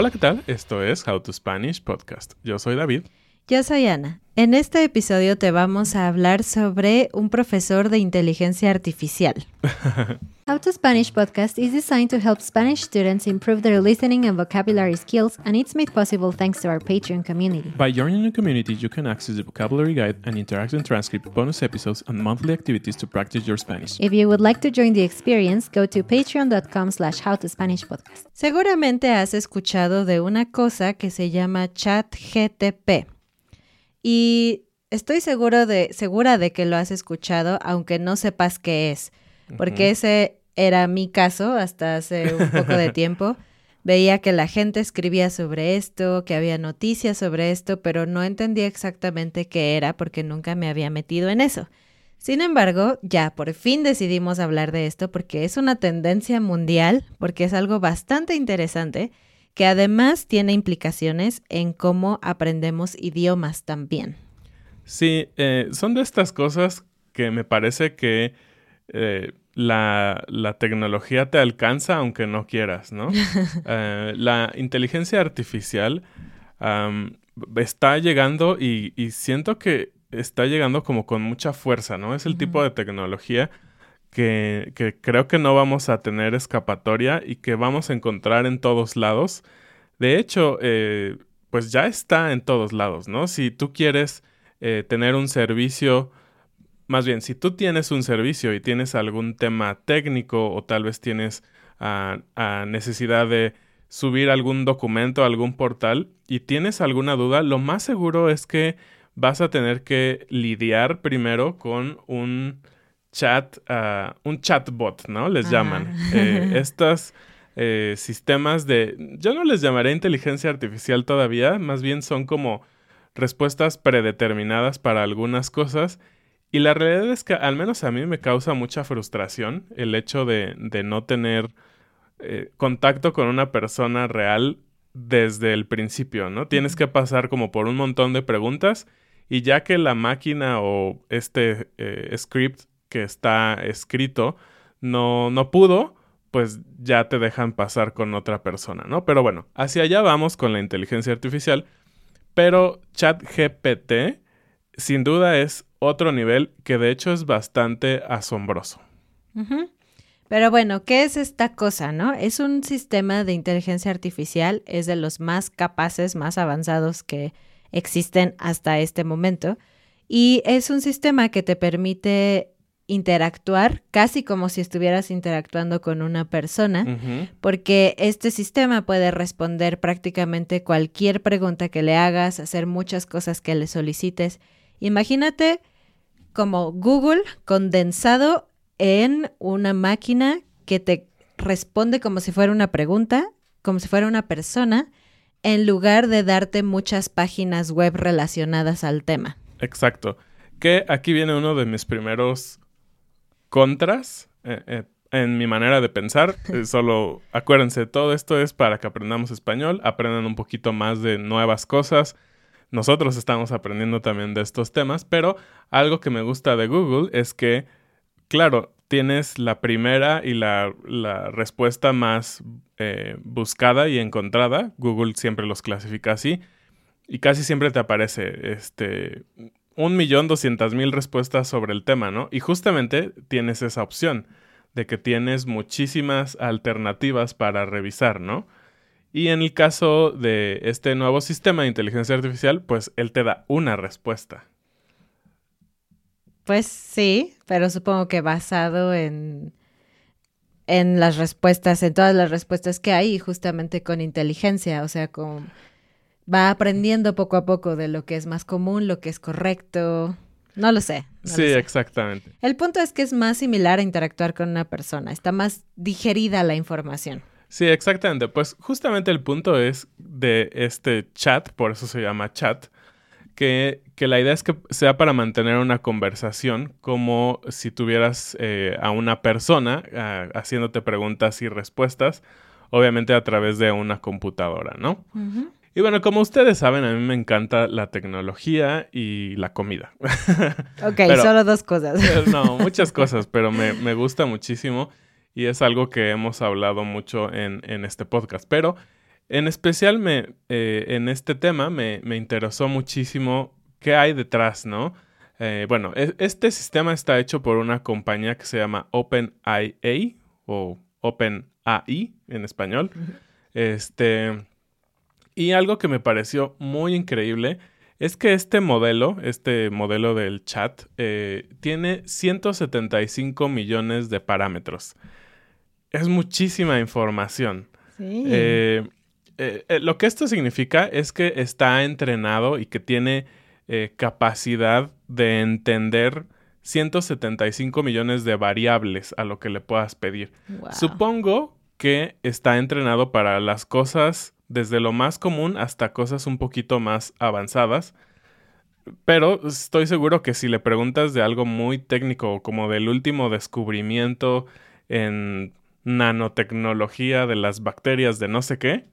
Hola, ¿qué tal? Esto es How to Spanish Podcast. Yo soy David. Yo soy Ana. En este episodio te vamos a hablar sobre un profesor de inteligencia artificial. How to Spanish podcast is designed to help Spanish students improve their listening and vocabulary skills, and it's made possible thanks to our Patreon community. By joining the community, you can access the vocabulary guide and interactive transcript, bonus episodes, and monthly activities to practice your Spanish. If you would like to join the experience, go to patreon.com slash howtospanishpodcast. Seguramente has escuchado de una cosa que se llama ChatGTP. Y estoy seguro de, segura de que lo has escuchado, aunque no sepas qué es, porque ese era mi caso hasta hace un poco de tiempo. Veía que la gente escribía sobre esto, que había noticias sobre esto, pero no entendía exactamente qué era porque nunca me había metido en eso. Sin embargo, ya por fin decidimos hablar de esto porque es una tendencia mundial, porque es algo bastante interesante que además tiene implicaciones en cómo aprendemos idiomas también. Sí, eh, son de estas cosas que me parece que eh, la, tecnología te alcanza aunque no quieras, ¿no? Eh, la inteligencia artificial está llegando y, siento que está llegando como con mucha fuerza, ¿no? Es el tipo de tecnología que, creo que no vamos a tener escapatoria y que vamos a encontrar en todos lados. De hecho, eh, pues ya está en todos lados, ¿no? Si tú quieres eh, tener un servicio, más bien, si tú tienes un servicio y tienes algún tema técnico o tal vez tienes ah, ah, necesidad de subir algún documento a algún portal y tienes alguna duda, lo más seguro es que vas a tener que lidiar primero con un chat, uh, un chatbot, ¿no? Les llaman. Eh, estas eh, sistemas de, yo no les llamaré inteligencia artificial todavía, más bien son como respuestas predeterminadas para algunas cosas. Y la realidad es que al menos a mí me causa mucha frustración el hecho de, de no tener eh, contacto con una persona real desde el principio, ¿no? Tienes que pasar como por un montón de preguntas y ya que la máquina o este script que está escrito no, no pudo, pues ya te dejan pasar con otra persona, ¿no? Pero bueno, hacia allá vamos con la inteligencia artificial. Pero ChatGPT sin duda es otro nivel que de hecho es bastante asombroso. Pero bueno, ¿qué es esta cosa, no? Es un sistema de inteligencia artificial, es de los más capaces, más avanzados que existen hasta este momento. Y es un sistema que te permite interactuar casi como si estuvieras interactuando con una persona, porque este sistema puede responder prácticamente cualquier pregunta que le hagas, hacer muchas cosas que le solicites. Imagínate como Google condensado en una máquina que te responde como si fuera una pregunta, como si fuera una persona, en lugar de darte muchas páginas web relacionadas al tema. Exacto. Que aquí viene uno de mis primeros contras eh, eh, en mi manera de pensar. Eh, solo acuérdense, todo esto es para que aprendamos español, aprendan un poquito más de nuevas cosas. Nosotros estamos aprendiendo también de estos temas, pero algo que me gusta de Google es que, claro, tienes la primera y la, respuesta más buscada y encontrada. Google siempre los clasifica así. Y casi siempre te aparece este un millón doscientas mil respuestas sobre el tema, ¿no? Y justamente tienes esa opción de que tienes muchísimas alternativas para revisar, ¿no? Y en el caso de este nuevo sistema de inteligencia artificial, pues él te da una respuesta. Pues sí, pero supongo que basado en, en las respuestas, en todas las respuestas que hay, justamente con inteligencia, o sea, con va aprendiendo poco a poco de lo que es más común, lo que es correcto. No lo sé. sí, exactamente. El punto es que es más similar a interactuar con una persona, está más digerida la información. Sí, exactamente. Pues justamente el punto es de este chat, por eso se llama chat, que, que la idea es que sea para mantener una conversación como si tuvieras eh, a una persona ah, haciéndote preguntas y respuestas obviamente a través de una computadora, ¿no? Y bueno, como ustedes saben, a mí me encanta la tecnología y la comida. Ok, solo dos cosas. no, muchas cosas, pero me, gusta muchísimo y es algo que hemos hablado mucho en, este podcast. Pero en especial me, eh, en este tema me, interesó muchísimo qué hay detrás, ¿no? Eh, bueno, este sistema está hecho por una compañía que se llama OpenIA o OpenAI en español. Este y algo que me pareció muy increíble es que este modelo, este modelo del chat, eh, tiene 175 millones de parámetros. Es muchísima información. Sí. Eh, eh, lo que esto significa es que está entrenado y que tiene capacidad de entender 175 millones de variables a lo que le puedas pedir. Supongo que está entrenado para las cosas desde lo más común hasta cosas un poquito más avanzadas. Pero estoy seguro que si le preguntas de algo muy técnico, como del último descubrimiento en nanotecnología de las bacterias de no sé qué,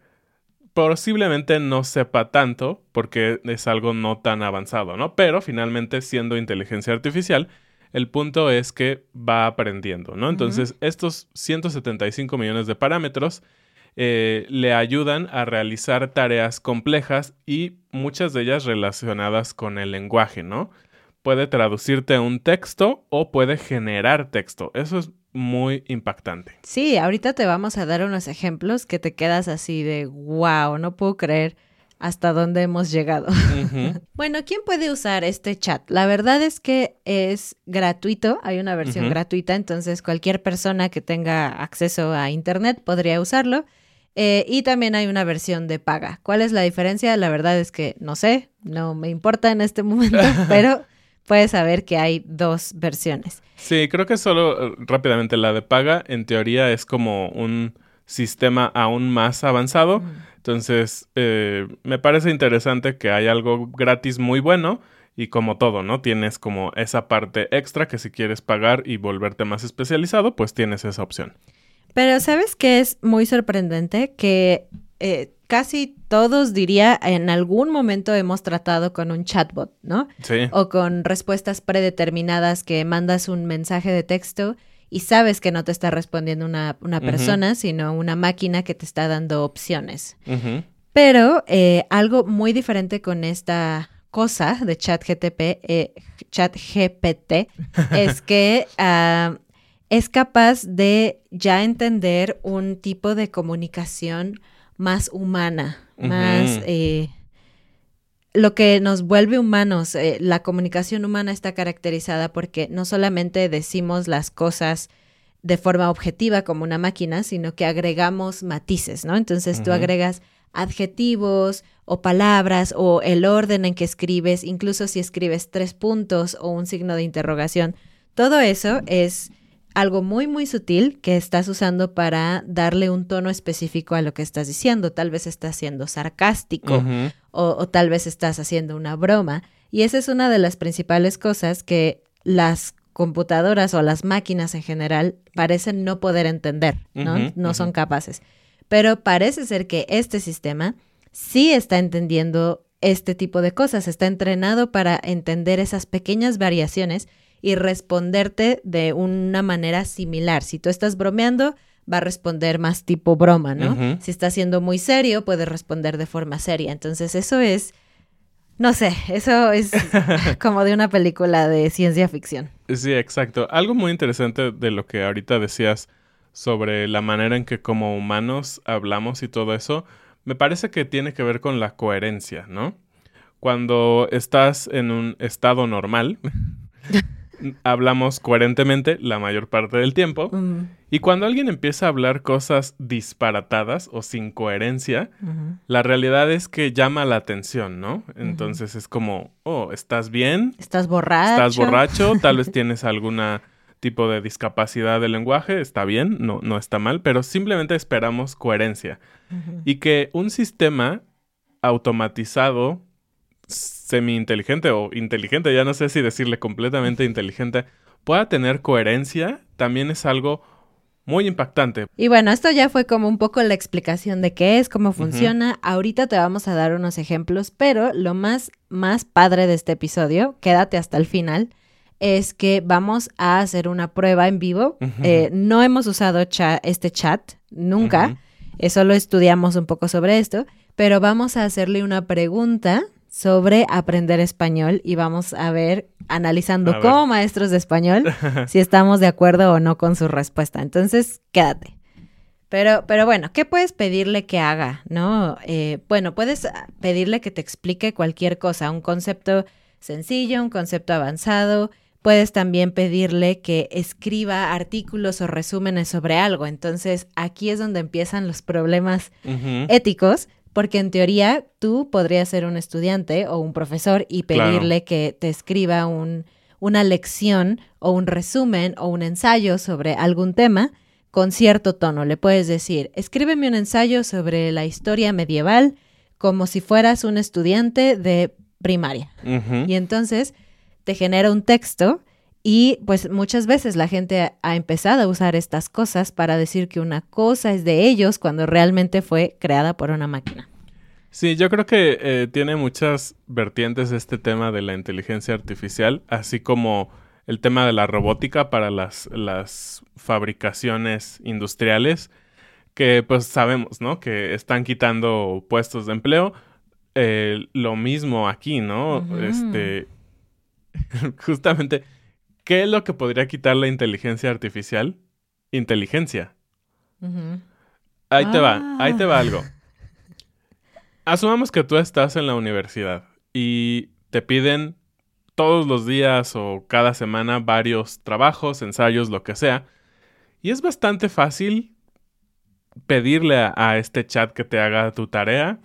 posiblemente no sepa tanto porque es algo no tan avanzado, ¿no? Pero finalmente siendo inteligencia artificial, el punto es que va aprendiendo, ¿no? Entonces, estos 175 millones de parámetros eh, le ayudan a realizar tareas complejas y muchas de ellas relacionadas con el lenguaje, ¿no? Puede traducirte un texto o puede generar texto. Eso es muy impactante. Sí, ahorita te vamos a dar unos ejemplos que te quedas así de, wow, no puedo creer hasta dónde hemos llegado. bueno, ¿quién puede usar este chat? La verdad es que es gratuito, hay una versión gratuita, entonces cualquier persona que tenga acceso a Internet podría usarlo. Eh, y también hay una versión de paga. ¿Cuál es la diferencia? La verdad es que no sé, no me importa en este momento, pero puedes saber que hay dos versiones. Sí, creo que solo eh, rápidamente la de paga en teoría es como un sistema aún más avanzado. Entonces, eh, me parece interesante que hay algo gratis muy bueno y como todo, ¿no? Tienes como esa parte extra que si quieres pagar y volverte más especializado, pues tienes esa opción. Pero ¿sabes qué es muy sorprendente? Que eh, casi todos, diría, en algún momento hemos tratado con un chatbot, ¿no? Sí. O con respuestas predeterminadas que mandas un mensaje de texto y sabes que no te está respondiendo una, persona, sino una máquina que te está dando opciones. Pero eh, algo muy diferente con esta cosa de ChatGTP, eh, ChatGPT, es que ah, es capaz de ya entender un tipo de comunicación más humana, más eh, lo que nos vuelve humanos. Eh, la comunicación humana está caracterizada porque no solamente decimos las cosas de forma objetiva como una máquina, sino que agregamos matices, ¿no? Entonces tú agregas adjetivos o palabras o el orden en que escribes, incluso si escribes tres puntos o un signo de interrogación. Todo eso es algo muy, muy sutil que estás usando para darle un tono específico a lo que estás diciendo. Tal vez estás siendo sarcástico o, tal vez estás haciendo una broma. Y esa es una de las principales cosas que las computadoras o las máquinas en general parecen no poder entender, ¿no? no son capaces. Pero parece ser que este sistema sí está entendiendo este tipo de cosas, está entrenado para entender esas pequeñas variaciones y responderte de una manera similar. Si tú estás bromeando, va a responder más tipo broma, ¿no? Si está siendo muy serio, puede responder de forma seria. Entonces, eso es, no sé, eso es como de una película de ciencia ficción. Sí, exacto. Algo muy interesante de lo que ahorita decías sobre la manera en que como humanos hablamos y todo eso, me parece que tiene que ver con la coherencia, ¿no? Cuando estás en un estado normal, hablamos coherentemente la mayor parte del tiempo. Y cuando alguien empieza a hablar cosas disparatadas o sin coherencia, la realidad es que llama la atención, ¿no? Entonces es como, oh, ¿estás bien? ¿Estás borracho? ¿Estás borracho? Tal vez tienes alguna tipo de discapacidad del lenguaje, está bien, no, no está mal, pero simplemente esperamos coherencia. Y que un sistema automatizado semi-inteligente o inteligente, ya no sé si decirle completamente inteligente, pueda tener coherencia, también es algo muy impactante. Y bueno, esto ya fue como un poco la explicación de qué es, cómo funciona. Ahorita te vamos a dar unos ejemplos, pero lo más, más padre de este episodio, quédate hasta el final, es que vamos a hacer una prueba en vivo. Eh, no hemos usado este chat nunca, eh, solo estudiamos un poco sobre esto, pero vamos a hacerle una pregunta sobre aprender español y vamos a ver, analizando como maestros de español, si estamos de acuerdo o no con su respuesta. Entonces, quédate. Pero, pero bueno, ¿qué puedes pedirle que haga? ¿No? Eh, bueno, puedes pedirle que te explique cualquier cosa, un concepto sencillo, un concepto avanzado. Puedes también pedirle que escriba artículos o resúmenes sobre algo. Entonces, aquí es donde empiezan los problemas éticos, porque en teoría tú podrías ser un estudiante o un profesor y pedirle que te escriba un, una lección o un resumen o un ensayo sobre algún tema con cierto tono. Le puedes decir, escríbeme un ensayo sobre la historia medieval como si fueras un estudiante de primaria. Y entonces te genera un texto y pues muchas veces la gente ha empezado a usar estas cosas para decir que una cosa es de ellos cuando realmente fue creada por una máquina. Sí, yo creo que eh, tiene muchas vertientes este tema de la inteligencia artificial, así como el tema de la robótica para las, las fabricaciones industriales, que pues sabemos, ¿no? Que están quitando puestos de empleo. Eh, lo mismo aquí, ¿no? Este, justamente ¿Qué es lo que podría quitar la inteligencia artificial? Inteligencia. Ahí te va, ahí te va algo. Ah. Asumamos que tú estás en la universidad y te piden todos los días o cada semana varios trabajos, ensayos, lo que sea. Y es bastante fácil pedirle a, a, este chat que te haga tu tarea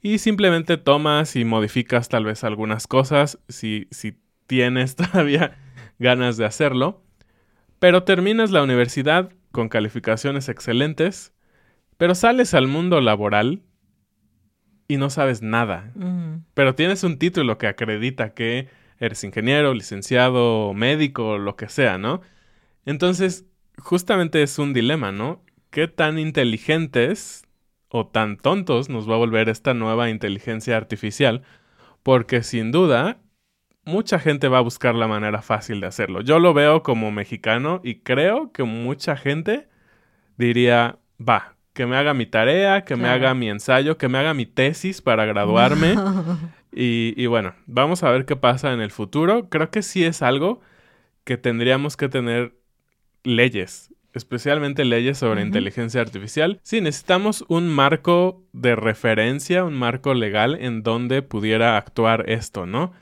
y simplemente tomas y modificas tal vez algunas cosas si, si tienes todavía ganas de hacerlo, pero terminas la universidad con calificaciones excelentes, pero sales al mundo laboral y no sabes nada. Pero tienes un título que acredita que eres ingeniero, licenciado, médico, lo que sea, ¿no? Entonces, justamente es un dilema, ¿no? ¿Qué tan inteligentes o tan tontos nos va a volver esta nueva inteligencia artificial? Porque sin duda mucha gente va a buscar la manera fácil de hacerlo. Yo lo veo como mexicano y creo que mucha gente diría, va, que me haga mi tarea, que me haga mi ensayo, que me haga mi tesis para graduarme. y, bueno, vamos a ver qué pasa en el futuro. Creo que sí es algo que tendríamos que tener leyes, especialmente leyes sobre inteligencia artificial. Sí, necesitamos un marco de referencia, un marco legal en donde pudiera actuar esto, ¿no?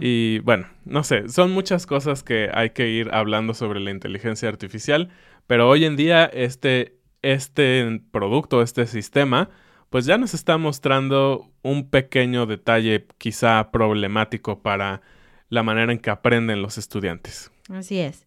Y bueno, no sé, son muchas cosas que hay que ir hablando sobre la inteligencia artificial, pero hoy en día este, este producto, este sistema, pues ya nos está mostrando un pequeño detalle quizá problemático para la manera en que aprenden los estudiantes. Así es.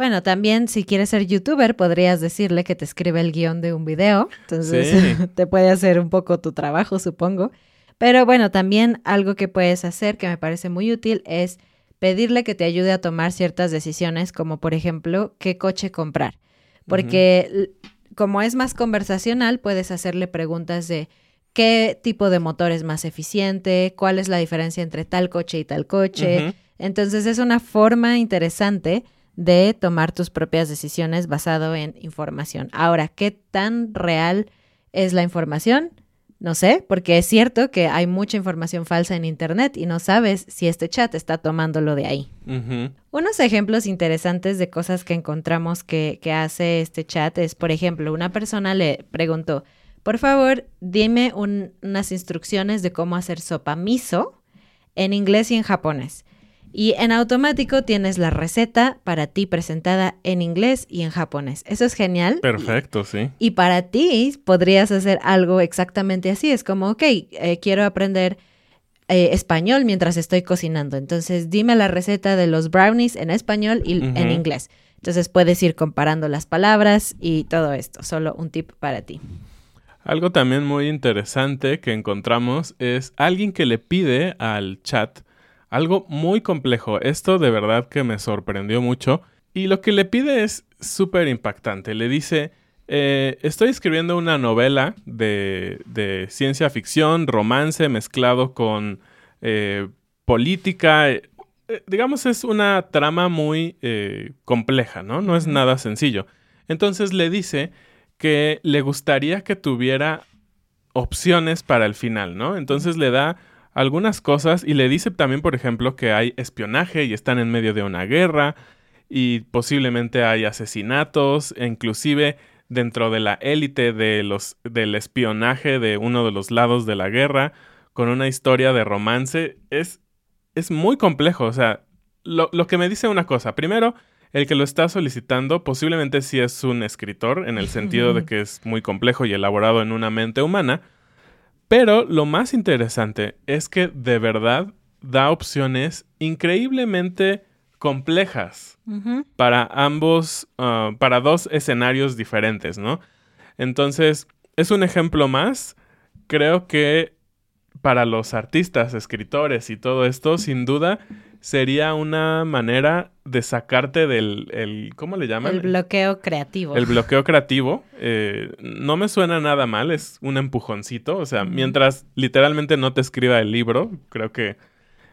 Bueno, también si quieres ser youtuber, podrías decirle que te escribe el guion de un video. Entonces te puede hacer un poco tu trabajo, supongo. Pero bueno, también algo que puedes hacer que me parece muy útil es pedirle que te ayude a tomar ciertas decisiones, como por ejemplo, qué coche comprar. Porque como es más conversacional, puedes hacerle preguntas de qué tipo de motor es más eficiente, cuál es la diferencia entre tal coche y tal coche. Entonces es una forma interesante de tomar tus propias decisiones basado en información. Ahora, ¿qué tan real es la información? No sé, porque es cierto que hay mucha información falsa en Internet y no sabes si este chat está tomándolo de ahí. Unos ejemplos interesantes de cosas que encontramos que, hace este chat es, por ejemplo, una persona le preguntó, por favor, dime unas instrucciones de cómo hacer sopa miso en inglés y en japonés. Y en automático tienes la receta para ti presentada en inglés y en japonés. Eso es genial. Perfecto, sí. Y para ti podrías hacer algo exactamente así. Es como, ok, eh, quiero aprender eh, español mientras estoy cocinando. Entonces dime la receta de los brownies en español y en inglés. Entonces puedes ir comparando las palabras y todo esto. Solo un tip para ti. Algo también muy interesante que encontramos es alguien que le pide al chat algo muy complejo. Esto de verdad que me sorprendió mucho. Y lo que le pide es súper impactante. Le dice, eh, estoy escribiendo una novela de, de, ciencia ficción, romance mezclado con eh, política. Eh, digamos, es una trama muy compleja, ¿no? No es nada sencillo. Entonces le dice que le gustaría que tuviera opciones para el final, ¿no? Entonces le da algunas cosas y le dice también, por ejemplo, que hay espionaje y están en medio de una guerra y posiblemente hay asesinatos, e inclusive dentro de la élite de los, del espionaje de uno de los lados de la guerra, con una historia de romance. Es, es muy complejo, o sea, lo, lo que me dice una cosa, primero, el que lo está solicitando posiblemente sí es un escritor, en el sentido de que es muy complejo y elaborado en una mente humana, pero lo más interesante es que de verdad da opciones increíblemente complejas para ambos, ah, para dos escenarios diferentes, ¿no? Entonces, es un ejemplo más. Creo que para los artistas, escritores y todo esto, sin duda, sería una manera de sacarte del, el, ¿cómo le llaman? El bloqueo creativo. El bloqueo creativo. Eh, no me suena nada mal, es un empujoncito. O sea, mientras literalmente no te escriba el libro, creo que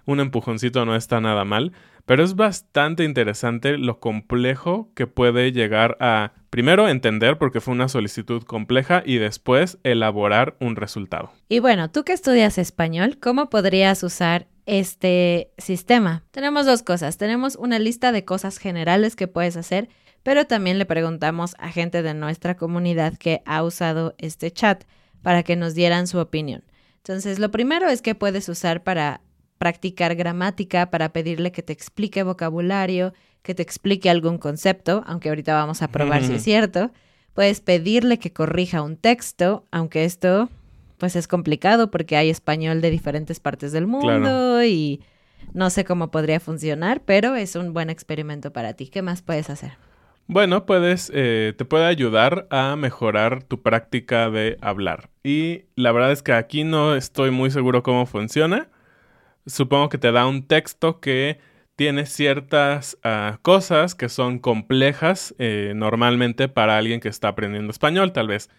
un empujoncito no está nada mal. Pero es bastante interesante lo complejo que puede llegar a, primero, entender porque fue una solicitud compleja y después elaborar un resultado. Y bueno, tú que estudias español, ¿cómo podrías usar este sistema? Tenemos dos cosas. Tenemos una lista de cosas generales que puedes hacer, pero también le preguntamos a gente de nuestra comunidad que ha usado este chat para que nos dieran su opinión. Entonces, lo primero es que puedes usar para practicar gramática, para pedirle que te explique vocabulario, que te explique algún concepto, aunque ahorita vamos a probar si es cierto. Puedes pedirle que corrija un texto, aunque esto pues es complicado porque hay español de diferentes partes del mundo y no sé cómo podría funcionar, pero es un buen experimento para ti. ¿Qué más puedes hacer? Bueno, puedes, eh, te puede ayudar a mejorar tu práctica de hablar. Y la verdad es que aquí no estoy muy seguro cómo funciona supongo que te da un texto que tiene ciertas ah, cosas que son complejas eh, normalmente para alguien que está aprendiendo español, tal vez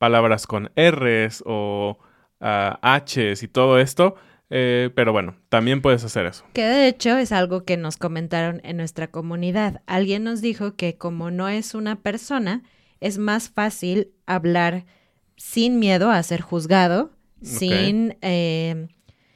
palabras con R's o uh, H's y todo esto. Eh, pero bueno, también puedes hacer eso. Que de hecho es algo que nos comentaron en nuestra comunidad. Alguien nos dijo que como no es una persona, es más fácil hablar sin miedo a ser juzgado, sin eh,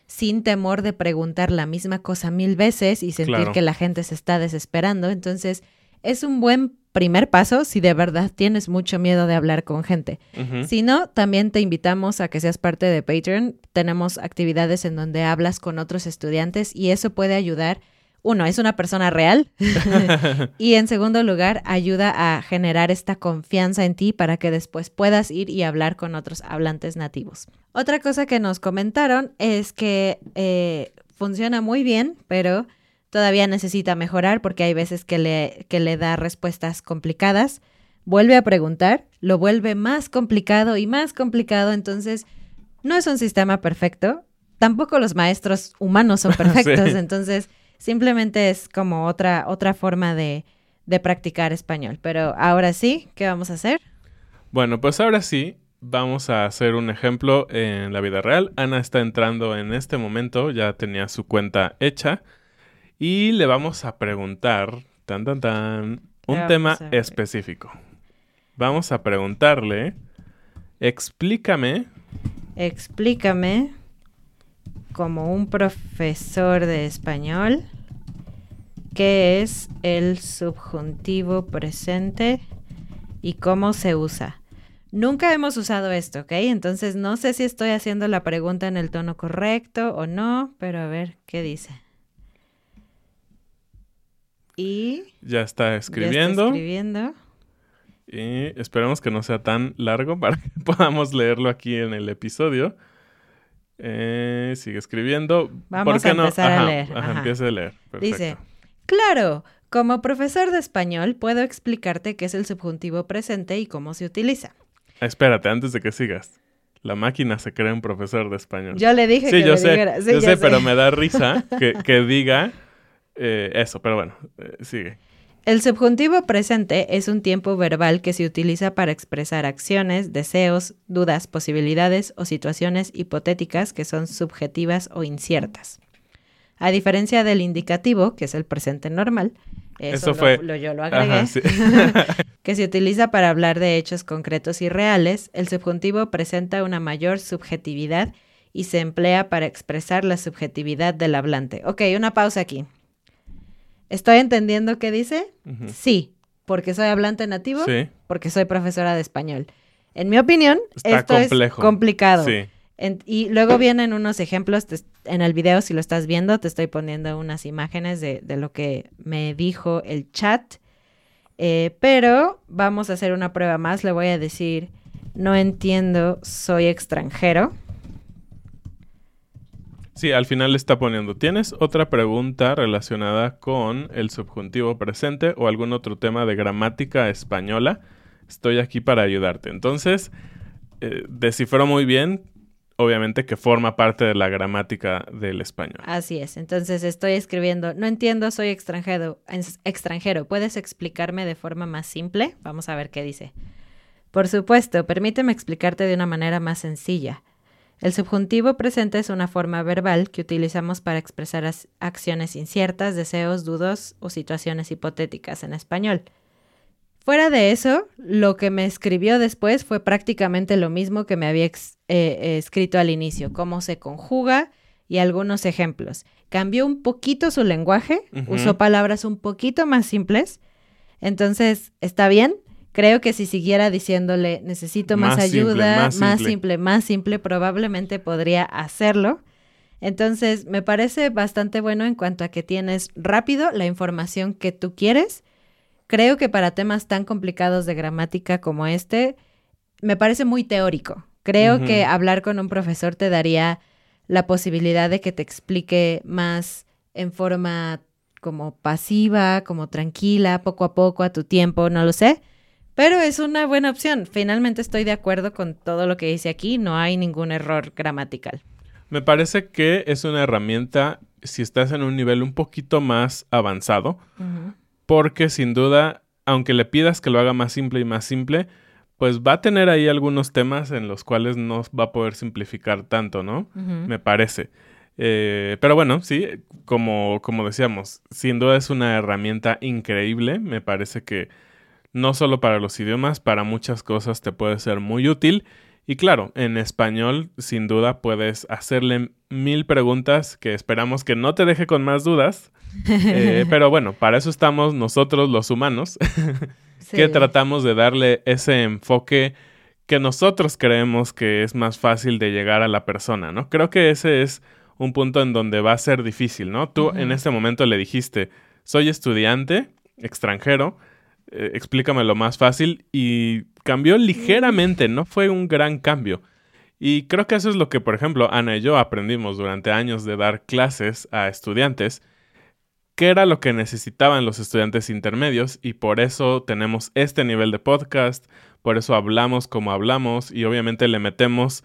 sin temor de preguntar la misma cosa mil veces y sentir que la gente se está desesperando. Entonces, es un buen primer paso si de verdad tienes mucho miedo de hablar con gente. Si no, también te invitamos a que seas parte de Patreon. Tenemos actividades en donde hablas con otros estudiantes y eso puede ayudar uno, es una persona real y en segundo lugar, ayuda a generar esta confianza en ti para que después puedas ir y hablar con otros hablantes nativos. Otra cosa que nos comentaron es que eh, funciona muy bien, pero todavía necesita mejorar porque hay veces que le, que le da respuestas complicadas. Vuelve a preguntar, lo vuelve más complicado y más complicado, entonces no es un sistema perfecto. Tampoco los maestros humanos son perfectos, entonces Simplemente es como otra, otra forma de, de practicar español. Pero ahora sí, ¿qué vamos a hacer? Bueno, pues ahora sí, vamos a hacer un ejemplo en la vida real. Ana está entrando en este momento, ya tenía su cuenta hecha. Y le vamos a preguntar, tan, tan, tan, un tema específico. Vamos a preguntarle, explícame. Explícame como un profesor de español qué es el subjuntivo presente y cómo se usa. Nunca hemos usado esto, ¿ok? Entonces no sé si estoy haciendo la pregunta en el tono correcto o no, pero a ver qué dice. Y... Ya está escribiendo. Ya está escribiendo. Y esperemos que no sea tan largo para que podamos leerlo aquí en el episodio. Eh, sigue escribiendo. Vamos a empezar a leer. empieza a leer. Dice, claro, como profesor de español puedo explicarte qué es el subjuntivo presente y cómo se utiliza. Espérate, antes de que sigas. La máquina se cree un profesor de español. Yo le dije sí, que yo sé, yo sé, pero me da risa que, diga eh, eso, pero bueno, eh, sigue. El subjuntivo presente es un tiempo verbal que se utiliza para expresar acciones, deseos, dudas, posibilidades o situaciones hipotéticas que son subjetivas o inciertas. A diferencia del indicativo, que es el presente normal, eso, Eso lo- fue- lo- yo lo agregué, Ajá, sí. que se utiliza para hablar de hechos concretos y reales, el subjuntivo presenta una mayor subjetividad y se emplea para expresar la subjetividad del hablante. Ok, una pausa aquí. ¿Estoy entendiendo qué dice? Sí, porque soy hablante nativo, Sí. porque soy profesora de español. En mi opinión, Está esto complejo. es complicado. Sí. En- y luego vienen unos ejemplos te- en el video, si lo estás viendo, te estoy poniendo unas imágenes de, de lo que me dijo el chat. Eh, pero vamos a hacer una prueba más. Le voy a decir, no entiendo, soy extranjero. Sí, al final le está poniendo. ¿Tienes otra pregunta relacionada con el subjuntivo presente o algún otro tema de gramática española? Estoy aquí para ayudarte. Entonces, eh, descifró muy bien, obviamente que forma parte de la gramática del español. Así es. Entonces estoy escribiendo, no entiendo, soy extranjero. extranjero. ¿Puedes explicarme de forma más simple? Vamos a ver qué dice. Por supuesto, permíteme explicarte de una manera más sencilla. El subjuntivo presente es una forma verbal que utilizamos para expresar acciones inciertas, deseos, dudos o situaciones hipotéticas en español. Fuera de eso, lo que me escribió después fue prácticamente lo mismo que me había ex- eh, eh, escrito al inicio, cómo se conjuga y algunos ejemplos. Cambió un poquito su lenguaje, usó palabras un poquito más simples. Entonces, ¿está bien? Creo que si siguiera diciéndole necesito más, Más simple, ayuda, más más simple. simple, más simple, probablemente podría hacerlo. Entonces, me parece bastante bueno en cuanto a que tienes rápido la información que tú quieres. Creo que para temas tan complicados de gramática como este, me parece muy teórico. Creo que hablar con un profesor te daría la posibilidad de que te explique más en forma como pasiva, como tranquila, poco a poco, a tu tiempo, no lo sé. Pero es una buena opción. Finalmente estoy de acuerdo con todo lo que dice aquí. No hay ningún error gramatical. Me parece que es una herramienta si estás en un nivel un poquito más avanzado, porque sin duda, aunque le pidas que lo haga más simple y más simple, pues va a tener ahí algunos temas en los cuales no va a poder simplificar tanto, ¿no? Me parece. Eh, pero bueno, sí, como, como decíamos, sin duda es una herramienta increíble. Me parece que no solo para los idiomas, para muchas cosas te puede ser muy útil. Y claro, en español, sin duda, puedes hacerle mil preguntas que esperamos que no te deje con más dudas. Eh, pero bueno, para eso estamos nosotros los humanos, que tratamos de darle ese enfoque que nosotros creemos que es más fácil de llegar a la persona, ¿no? Creo que ese es un punto en donde va a ser difícil, ¿no? Tú en este momento le dijiste, soy estudiante, extranjero, eh, explícame lo más fácil y cambió ligeramente, no fue un gran cambio. Y creo que eso es lo que, por ejemplo, Ana y yo aprendimos durante años de dar clases a estudiantes, qué era lo que necesitaban los estudiantes intermedios y por eso tenemos este nivel de podcast, por eso hablamos como hablamos y obviamente le metemos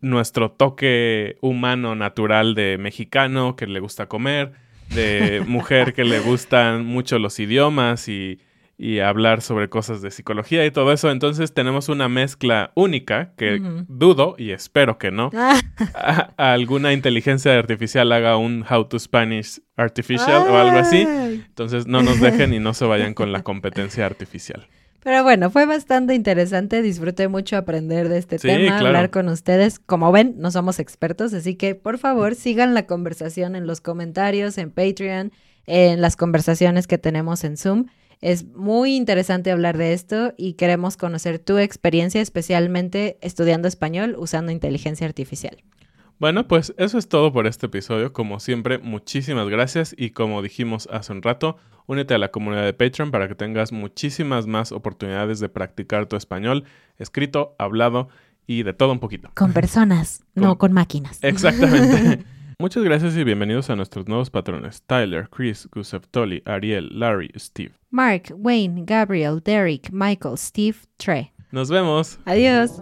nuestro toque humano natural de mexicano que le gusta comer, de mujer que le gustan mucho los idiomas y, y hablar sobre cosas de psicología y todo eso. Entonces tenemos una mezcla única que dudo y espero que no. Ah, a- a alguna inteligencia artificial haga un How to Spanish Artificial o algo así. Entonces no nos dejen y no se vayan con la competencia artificial. Pero bueno, fue bastante interesante. Disfruté mucho aprender de este Sí, tema, claro. hablar con ustedes. Como ven, no somos expertos, así que por favor sigan la conversación en los comentarios, en Patreon, en las conversaciones que tenemos en Zoom. Es muy interesante hablar de esto y queremos conocer tu experiencia, especialmente estudiando español usando inteligencia artificial. Bueno, pues eso es todo por este episodio. Como siempre, muchísimas gracias y como dijimos hace un rato, únete a la comunidad de Patreon para que tengas muchísimas más oportunidades de practicar tu español, escrito, hablado y de todo un poquito. Con personas, no con máquinas. Exactamente. Muchas gracias y bienvenidos a nuestros nuevos patrones. Tyler, Chris, Gusev, Tolly, Ariel, Larry, Steve. Mark, Wayne, Gabriel, Derek, Michael, Steve, Trey. Nos vemos. Adiós.